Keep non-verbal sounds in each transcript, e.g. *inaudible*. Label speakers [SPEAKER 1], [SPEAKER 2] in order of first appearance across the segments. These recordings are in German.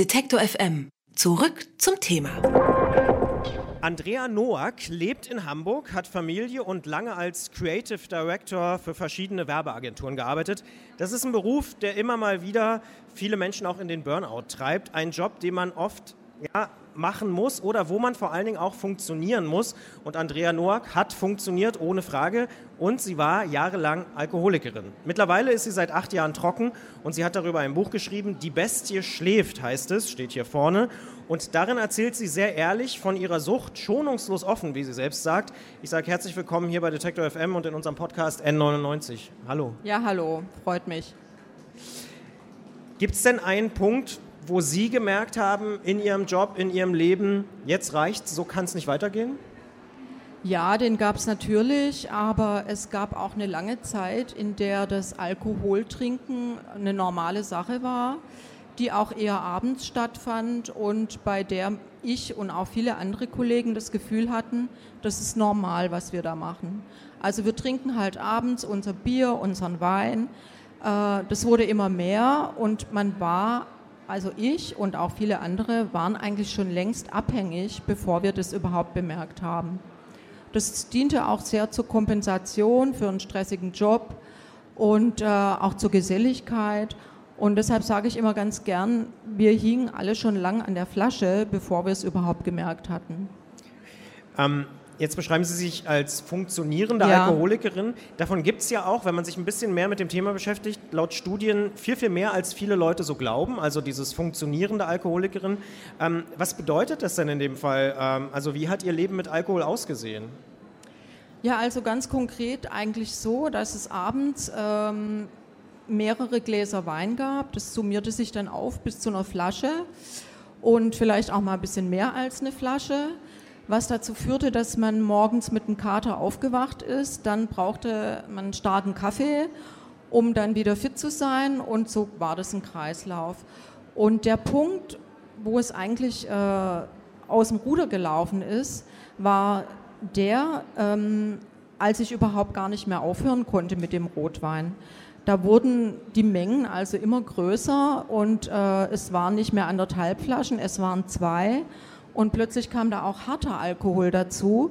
[SPEAKER 1] Detektor FM. Zurück zum Thema.
[SPEAKER 2] Andrea Noack lebt in Hamburg, hat Familie und lange als Creative Director für verschiedene Werbeagenturen gearbeitet. Das ist ein Beruf, der immer mal wieder viele Menschen auch in den Burnout treibt. Ein Job, den man oft ja, machen muss oder wo man vor allen Dingen auch funktionieren muss. Und Andrea Noack hat funktioniert, ohne Frage. Und sie war jahrelang Alkoholikerin. Mittlerweile ist sie seit acht Jahren trocken und sie hat darüber ein Buch geschrieben. Die Bestie schläft, heißt es, steht hier vorne. Und darin erzählt sie sehr ehrlich von ihrer Sucht, schonungslos offen, wie sie selbst sagt. Ich sage herzlich willkommen hier bei Detector FM und in unserem Podcast N99. Hallo.
[SPEAKER 3] Ja, hallo, freut mich.
[SPEAKER 2] Gibt es denn einen Punkt, wo Sie gemerkt haben in Ihrem Job, in Ihrem Leben, jetzt reicht's, so kann es nicht weitergehen?
[SPEAKER 3] Ja, den gab es natürlich, aber es gab auch eine lange Zeit, in der das Alkoholtrinken eine normale Sache war, die auch eher abends stattfand und bei der ich und auch viele andere Kollegen das Gefühl hatten, das ist normal, was wir da machen. Also wir trinken halt abends unser Bier, unseren Wein. Äh, das wurde immer mehr und man war also ich und auch viele andere waren eigentlich schon längst abhängig, bevor wir das überhaupt bemerkt haben. Das diente auch sehr zur Kompensation für einen stressigen Job und äh, auch zur Geselligkeit. Und deshalb sage ich immer ganz gern, wir hingen alle schon lang an der Flasche, bevor wir es überhaupt gemerkt hatten.
[SPEAKER 2] Ähm, Jetzt beschreiben Sie sich als funktionierende ja. Alkoholikerin. Davon gibt es ja auch, wenn man sich ein bisschen mehr mit dem Thema beschäftigt, laut Studien viel, viel mehr, als viele Leute so glauben. Also dieses funktionierende Alkoholikerin. Ähm, was bedeutet das denn in dem Fall? Ähm, also wie hat Ihr Leben mit Alkohol ausgesehen?
[SPEAKER 3] Ja, also ganz konkret eigentlich so, dass es abends ähm, mehrere Gläser Wein gab. Das summierte sich dann auf bis zu einer Flasche und vielleicht auch mal ein bisschen mehr als eine Flasche was dazu führte, dass man morgens mit einem Kater aufgewacht ist. Dann brauchte man einen starken Kaffee, um dann wieder fit zu sein und so war das ein Kreislauf. Und der Punkt, wo es eigentlich äh, aus dem Ruder gelaufen ist, war der, ähm, als ich überhaupt gar nicht mehr aufhören konnte mit dem Rotwein. Da wurden die Mengen also immer größer und äh, es waren nicht mehr anderthalb Flaschen, es waren zwei. Und plötzlich kam da auch harter Alkohol dazu.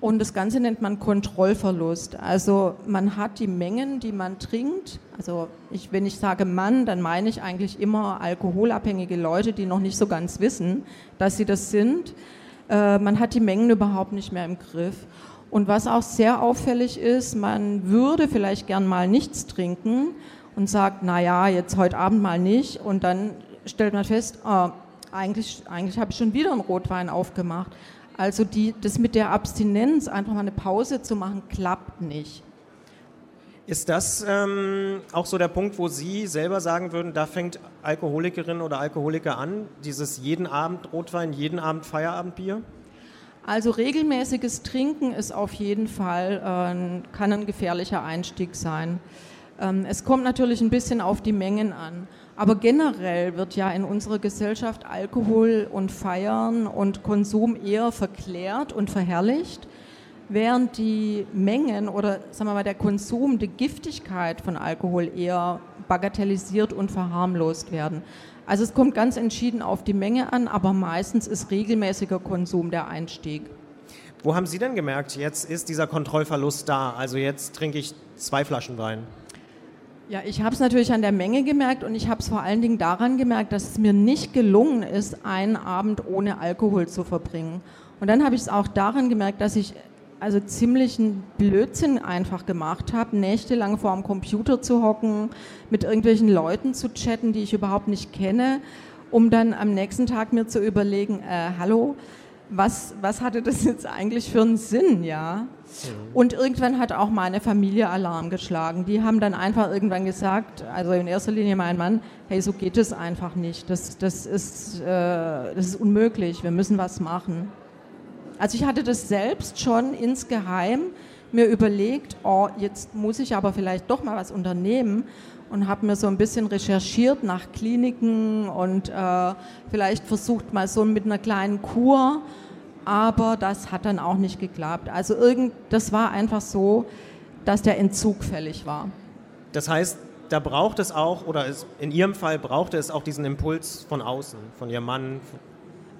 [SPEAKER 3] Und das Ganze nennt man Kontrollverlust. Also man hat die Mengen, die man trinkt. Also ich, wenn ich sage Mann, dann meine ich eigentlich immer alkoholabhängige Leute, die noch nicht so ganz wissen, dass sie das sind. Äh, man hat die Mengen überhaupt nicht mehr im Griff. Und was auch sehr auffällig ist, man würde vielleicht gern mal nichts trinken und sagt, na ja, jetzt heute Abend mal nicht. Und dann stellt man fest, oh, eigentlich, eigentlich habe ich schon wieder einen Rotwein aufgemacht. Also die, das mit der Abstinenz, einfach mal eine Pause zu machen, klappt nicht.
[SPEAKER 2] Ist das ähm, auch so der Punkt, wo Sie selber sagen würden, da fängt Alkoholikerin oder Alkoholiker an, dieses jeden Abend Rotwein, jeden Abend Feierabendbier?
[SPEAKER 3] Also regelmäßiges Trinken ist auf jeden Fall, äh, kann ein gefährlicher Einstieg sein. Ähm, es kommt natürlich ein bisschen auf die Mengen an. Aber generell wird ja in unserer Gesellschaft Alkohol und Feiern und Konsum eher verklärt und verherrlicht, während die Mengen oder sagen wir mal der Konsum, die Giftigkeit von Alkohol eher bagatellisiert und verharmlost werden. Also es kommt ganz entschieden auf die Menge an, aber meistens ist regelmäßiger Konsum der Einstieg.
[SPEAKER 2] Wo haben Sie denn gemerkt, jetzt ist dieser Kontrollverlust da? Also jetzt trinke ich zwei Flaschen Wein.
[SPEAKER 3] Ja, ich habe es natürlich an der Menge gemerkt und ich habe es vor allen Dingen daran gemerkt, dass es mir nicht gelungen ist, einen Abend ohne Alkohol zu verbringen. Und dann habe ich es auch daran gemerkt, dass ich also ziemlich einen Blödsinn einfach gemacht habe, nächtelang vor dem Computer zu hocken, mit irgendwelchen Leuten zu chatten, die ich überhaupt nicht kenne, um dann am nächsten Tag mir zu überlegen, äh, hallo, was, was hatte das jetzt eigentlich für einen Sinn, ja? Mhm. Und irgendwann hat auch meine Familie Alarm geschlagen. Die haben dann einfach irgendwann gesagt, also in erster Linie mein Mann, hey, so geht es einfach nicht. Das, das, ist, äh, das ist unmöglich, wir müssen was machen. Also ich hatte das selbst schon insgeheim mir überlegt, oh, jetzt muss ich aber vielleicht doch mal was unternehmen und habe mir so ein bisschen recherchiert nach Kliniken und äh, vielleicht versucht mal so mit einer kleinen Kur aber das hat dann auch nicht geklappt. Also irgend, das war einfach so, dass der Entzug fällig war.
[SPEAKER 2] Das heißt, da braucht es auch, oder es, in Ihrem Fall brauchte es auch diesen Impuls von außen, von Ihrem Mann.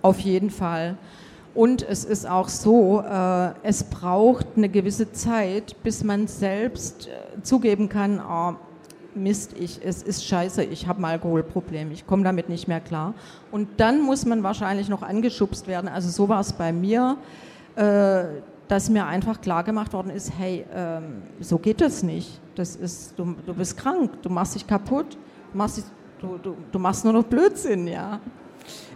[SPEAKER 3] Auf jeden Fall. Und es ist auch so, äh, es braucht eine gewisse Zeit, bis man selbst äh, zugeben kann, oh, Mist, ich, es ist scheiße, ich habe ein Alkoholproblem, ich komme damit nicht mehr klar. Und dann muss man wahrscheinlich noch angeschubst werden. Also so war es bei mir, äh, dass mir einfach klar gemacht worden ist, hey, ähm, so geht das nicht. Das ist, du, du bist krank, du machst dich kaputt, machst, dich, du, du, du machst nur noch Blödsinn, ja.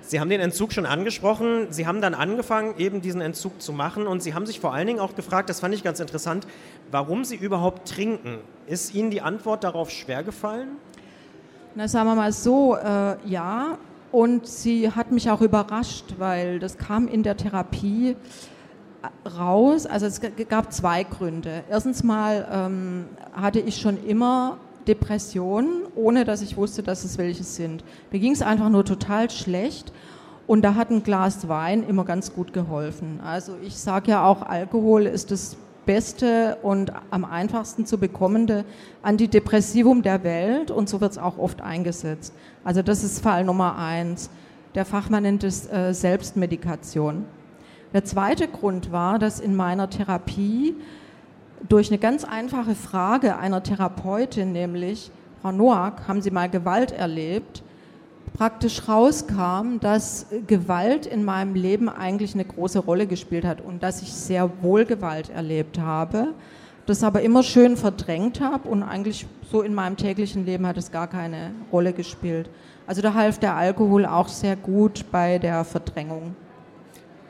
[SPEAKER 2] Sie haben den Entzug schon angesprochen. Sie haben dann angefangen, eben diesen Entzug zu machen. Und Sie haben sich vor allen Dingen auch gefragt, das fand ich ganz interessant, warum Sie überhaupt trinken. Ist Ihnen die Antwort darauf schwer gefallen?
[SPEAKER 3] Na, sagen wir mal so, äh, ja. Und sie hat mich auch überrascht, weil das kam in der Therapie raus. Also es gab zwei Gründe. Erstens mal ähm, hatte ich schon immer Depressionen, ohne dass ich wusste, dass es welche sind. Mir ging es einfach nur total schlecht und da hat ein Glas Wein immer ganz gut geholfen. Also ich sage ja auch, Alkohol ist das beste und am einfachsten zu bekommende Antidepressivum der Welt und so wird es auch oft eingesetzt. Also das ist Fall Nummer eins. Der Fachmann nennt es äh, Selbstmedikation. Der zweite Grund war, dass in meiner Therapie durch eine ganz einfache Frage einer Therapeutin, nämlich, Frau Noack, haben Sie mal Gewalt erlebt, praktisch rauskam, dass Gewalt in meinem Leben eigentlich eine große Rolle gespielt hat und dass ich sehr wohl Gewalt erlebt habe, das aber immer schön verdrängt habe und eigentlich so in meinem täglichen Leben hat es gar keine Rolle gespielt. Also da half der Alkohol auch sehr gut bei der Verdrängung.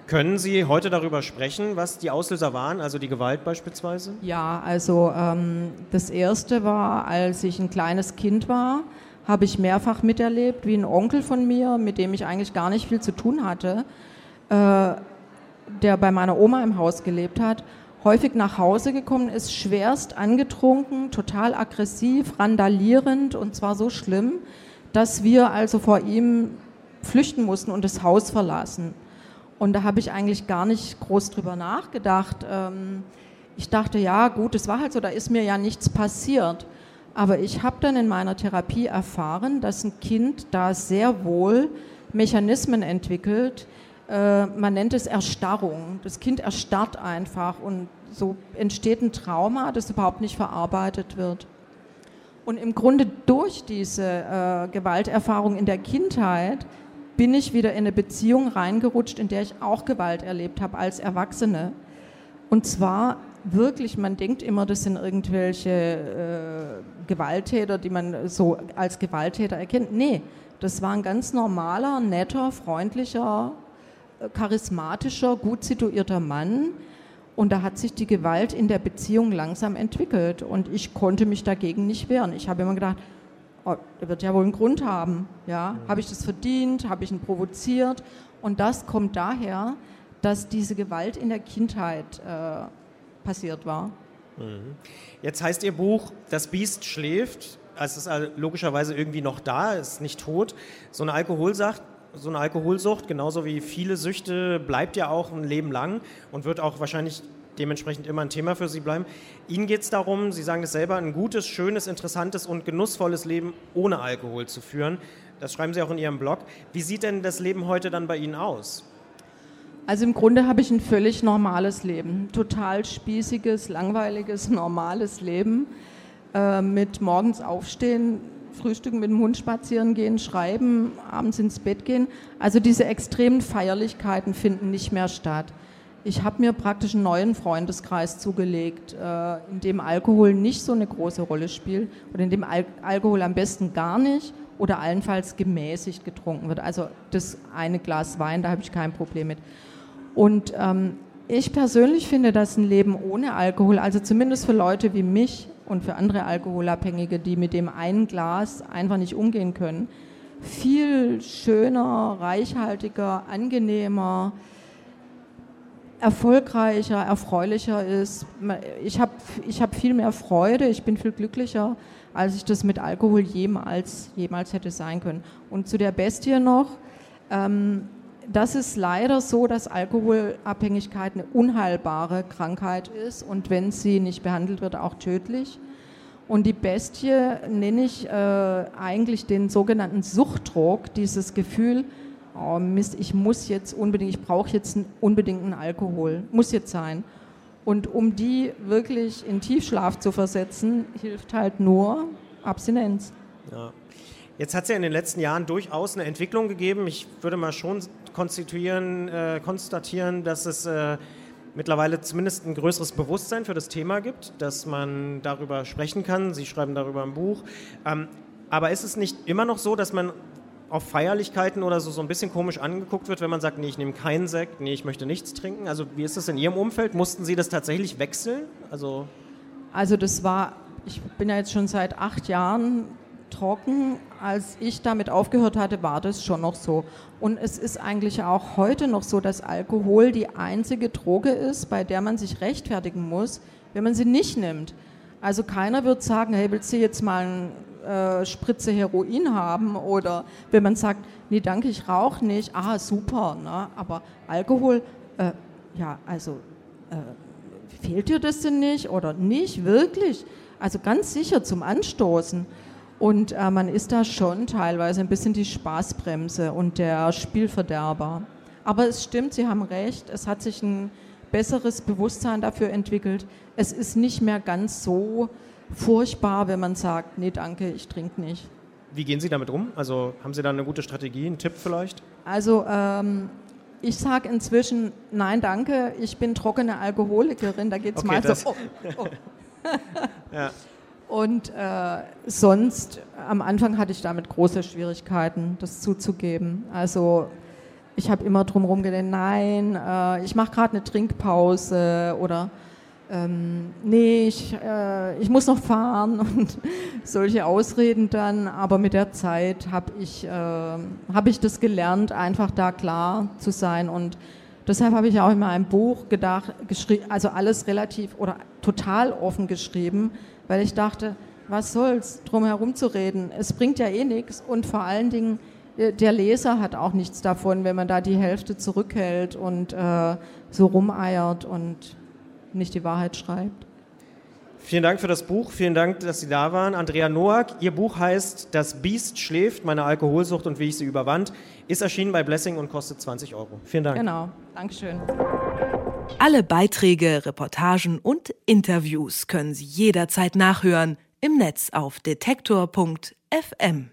[SPEAKER 2] Können Sie heute darüber sprechen, was die Auslöser waren, also die Gewalt beispielsweise?
[SPEAKER 3] Ja, also ähm, das erste war, als ich ein kleines Kind war, habe ich mehrfach miterlebt, wie ein Onkel von mir, mit dem ich eigentlich gar nicht viel zu tun hatte, äh, der bei meiner Oma im Haus gelebt hat, häufig nach Hause gekommen ist, schwerst angetrunken, total aggressiv, randalierend und zwar so schlimm, dass wir also vor ihm flüchten mussten und das Haus verlassen. Und da habe ich eigentlich gar nicht groß drüber nachgedacht. Ähm, ich dachte, ja, gut, es war halt so, da ist mir ja nichts passiert. Aber ich habe dann in meiner Therapie erfahren, dass ein Kind da sehr wohl Mechanismen entwickelt. Äh, man nennt es Erstarrung. Das Kind erstarrt einfach und so entsteht ein Trauma, das überhaupt nicht verarbeitet wird. Und im Grunde durch diese äh, Gewalterfahrung in der Kindheit bin ich wieder in eine Beziehung reingerutscht, in der ich auch Gewalt erlebt habe als Erwachsene. Und zwar wirklich, man denkt immer, das sind irgendwelche äh, Gewalttäter, die man so als Gewalttäter erkennt. Nee, das war ein ganz normaler, netter, freundlicher, äh, charismatischer, gut situierter Mann. Und da hat sich die Gewalt in der Beziehung langsam entwickelt. Und ich konnte mich dagegen nicht wehren. Ich habe immer gedacht, oh, der wird ja wohl einen Grund haben. Ja? Mhm. Habe ich das verdient? Habe ich ihn provoziert? Und das kommt daher, dass diese Gewalt in der Kindheit äh, passiert war.
[SPEAKER 2] Mhm. Jetzt heißt Ihr Buch, Das Biest schläft. Es ist logischerweise irgendwie noch da, ist nicht tot. So eine Alkoholsucht, so eine Alkoholsucht, genauso wie viele Süchte, bleibt ja auch ein Leben lang und wird auch wahrscheinlich dementsprechend immer ein Thema für Sie bleiben. Ihnen geht es darum, Sie sagen es selber, ein gutes, schönes, interessantes und genussvolles Leben ohne Alkohol zu führen. Das schreiben Sie auch in Ihrem Blog. Wie sieht denn das Leben heute dann bei Ihnen aus?
[SPEAKER 3] Also im Grunde habe ich ein völlig normales Leben. Total spießiges, langweiliges, *laughs* normales Leben. Äh, mit morgens aufstehen, frühstücken, mit dem Hund spazieren gehen, schreiben, abends ins Bett gehen. Also diese extremen Feierlichkeiten finden nicht mehr statt. Ich habe mir praktisch einen neuen Freundeskreis zugelegt, äh, in dem Alkohol nicht so eine große Rolle spielt oder in dem Al Alkohol am besten gar nicht oder allenfalls gemäßigt getrunken wird. Also das eine Glas Wein, da habe ich kein Problem mit. Und ähm, ich persönlich finde, dass ein Leben ohne Alkohol, also zumindest für Leute wie mich und für andere Alkoholabhängige, die mit dem einen Glas einfach nicht umgehen können, viel schöner, reichhaltiger, angenehmer, erfolgreicher, erfreulicher ist. Ich habe ich hab viel mehr Freude, ich bin viel glücklicher, als ich das mit Alkohol jemals, jemals hätte sein können. Und zu der Bestie noch, ähm, das ist leider so, dass Alkoholabhängigkeit eine unheilbare Krankheit ist und wenn sie nicht behandelt wird, auch tödlich. Und die Bestie nenne ich äh, eigentlich den sogenannten Suchtdruck, dieses Gefühl, oh Mist, ich muss jetzt unbedingt, ich brauche jetzt unbedingt einen Alkohol, muss jetzt sein. Und um die wirklich in Tiefschlaf zu versetzen, hilft halt nur Abstinenz.
[SPEAKER 2] Ja. Jetzt hat es ja in den letzten Jahren durchaus eine Entwicklung gegeben. Ich würde mal schon konstituieren, äh, konstatieren, dass es äh, mittlerweile zumindest ein größeres Bewusstsein für das Thema gibt, dass man darüber sprechen kann. Sie schreiben darüber ein Buch. Ähm, aber ist es nicht immer noch so, dass man auf Feierlichkeiten oder so, so ein bisschen komisch angeguckt wird, wenn man sagt, nee, ich nehme keinen Sekt, nee, ich möchte nichts trinken? Also wie ist das in Ihrem Umfeld? Mussten Sie das tatsächlich wechseln?
[SPEAKER 3] Also, also das war, ich bin ja jetzt schon seit acht Jahren trocken. Als ich damit aufgehört hatte, war das schon noch so. Und es ist eigentlich auch heute noch so, dass Alkohol die einzige Droge ist, bei der man sich rechtfertigen muss, wenn man sie nicht nimmt. Also keiner wird sagen, hey, willst du jetzt mal ein äh, Spritze Heroin haben oder wenn man sagt, nee, danke, ich rauche nicht, ah, super, ne? aber Alkohol, äh, ja, also äh, fehlt dir das denn nicht oder nicht, wirklich? Also ganz sicher zum Anstoßen. Und äh, man ist da schon teilweise ein bisschen die Spaßbremse und der Spielverderber. Aber es stimmt, Sie haben recht, es hat sich ein besseres Bewusstsein dafür entwickelt. Es ist nicht mehr ganz so furchtbar, wenn man sagt, nee, danke, ich trinke nicht.
[SPEAKER 2] Wie gehen Sie damit um? Also haben Sie da eine gute Strategie, einen Tipp vielleicht?
[SPEAKER 3] Also ähm, ich sage inzwischen, nein, danke, ich bin trockene Alkoholikerin, da geht es okay, mal so. Oh, *laughs* oh. ja. Und äh, sonst, am Anfang hatte ich damit große Schwierigkeiten, das zuzugeben. Also ich habe immer drumherum gedacht, nein, äh, ich mache gerade eine Trinkpause oder ähm, nee, ich, äh, ich muss noch fahren *laughs* und solche Ausreden dann. Aber mit der Zeit habe ich, äh, hab ich das gelernt, einfach da klar zu sein. Und deshalb habe ich auch in meinem Buch gedacht, also alles relativ oder total offen geschrieben, weil ich dachte, was soll's, drum herum zu reden. Es bringt ja eh nichts und vor allen Dingen, äh, der Leser hat auch nichts davon, wenn man da die Hälfte zurückhält und äh, so rumeiert und nicht die Wahrheit schreibt.
[SPEAKER 2] Vielen Dank für das Buch. Vielen Dank, dass Sie da waren. Andrea Noack, Ihr Buch heißt Das Biest schläft, meine Alkoholsucht und wie ich sie überwand, ist erschienen bei Blessing und kostet 20 Euro. Vielen Dank.
[SPEAKER 3] Genau, Dankeschön.
[SPEAKER 1] Alle Beiträge, Reportagen und Interviews können Sie jederzeit nachhören im Netz auf detektor.fm.